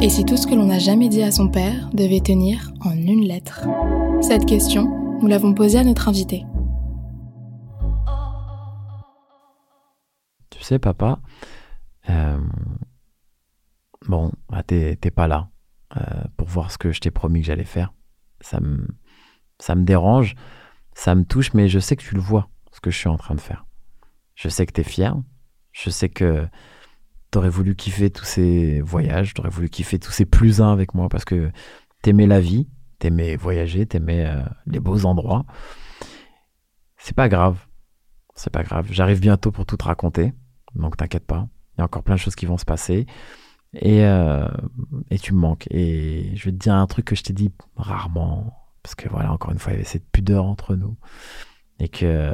Et si tout ce que l'on n'a jamais dit à son père devait tenir en une lettre Cette question, nous l'avons posée à notre invité. Tu sais, papa, euh, bon, bah, t'es pas là euh, pour voir ce que je t'ai promis que j'allais faire. Ça me, ça me dérange, ça me touche, mais je sais que tu le vois, ce que je suis en train de faire. Je sais que t'es fier, je sais que t'aurais voulu kiffer tous ces voyages, t'aurais voulu kiffer tous ces plus uns avec moi parce que t'aimais la vie, t'aimais voyager, t'aimais euh, les beaux endroits. C'est pas grave. C'est pas grave. J'arrive bientôt pour tout te raconter. Donc t'inquiète pas. Il y a encore plein de choses qui vont se passer. Et, euh, et tu me manques. Et je vais te dire un truc que je t'ai dit rarement. Parce que voilà, encore une fois, il y avait cette pudeur entre nous. Et que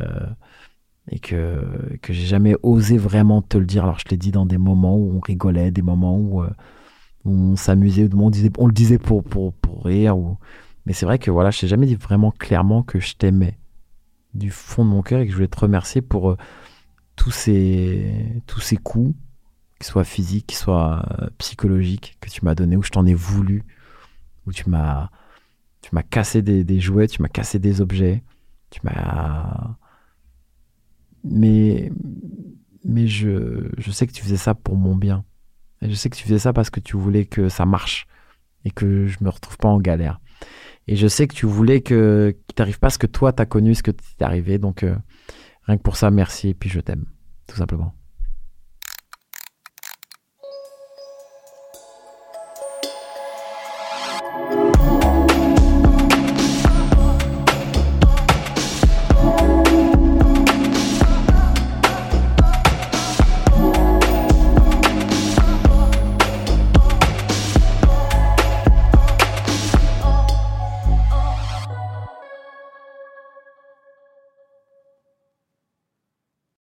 et que, que j'ai jamais osé vraiment te le dire. Alors je l'ai dit dans des moments où on rigolait, des moments où, euh, on s'amusait, où on, disait, on le disait pour, pour, pour rire. Mais c'est vrai que voilà, je t'ai jamais dit vraiment clairement que je t'aimais du fond de mon cœur et que je voulais te remercier pour euh, tous, ces, tous ces coups, qu'ils soient physiques, qu'ils soient euh, psychologiques, que tu m'as donné, où je t'en ai voulu, où tu m'as tu m'as cassé des, des jouets, tu m'as cassé des objets, tu m'as mais, mais je, je sais que tu faisais ça pour mon bien. Et je sais que tu faisais ça parce que tu voulais que ça marche et que je me retrouve pas en galère. Et je sais que tu voulais que qu'il t'arrive pas ce que toi t'as connu, ce que t'es arrivé. Donc euh, rien que pour ça, merci et puis je t'aime, tout simplement.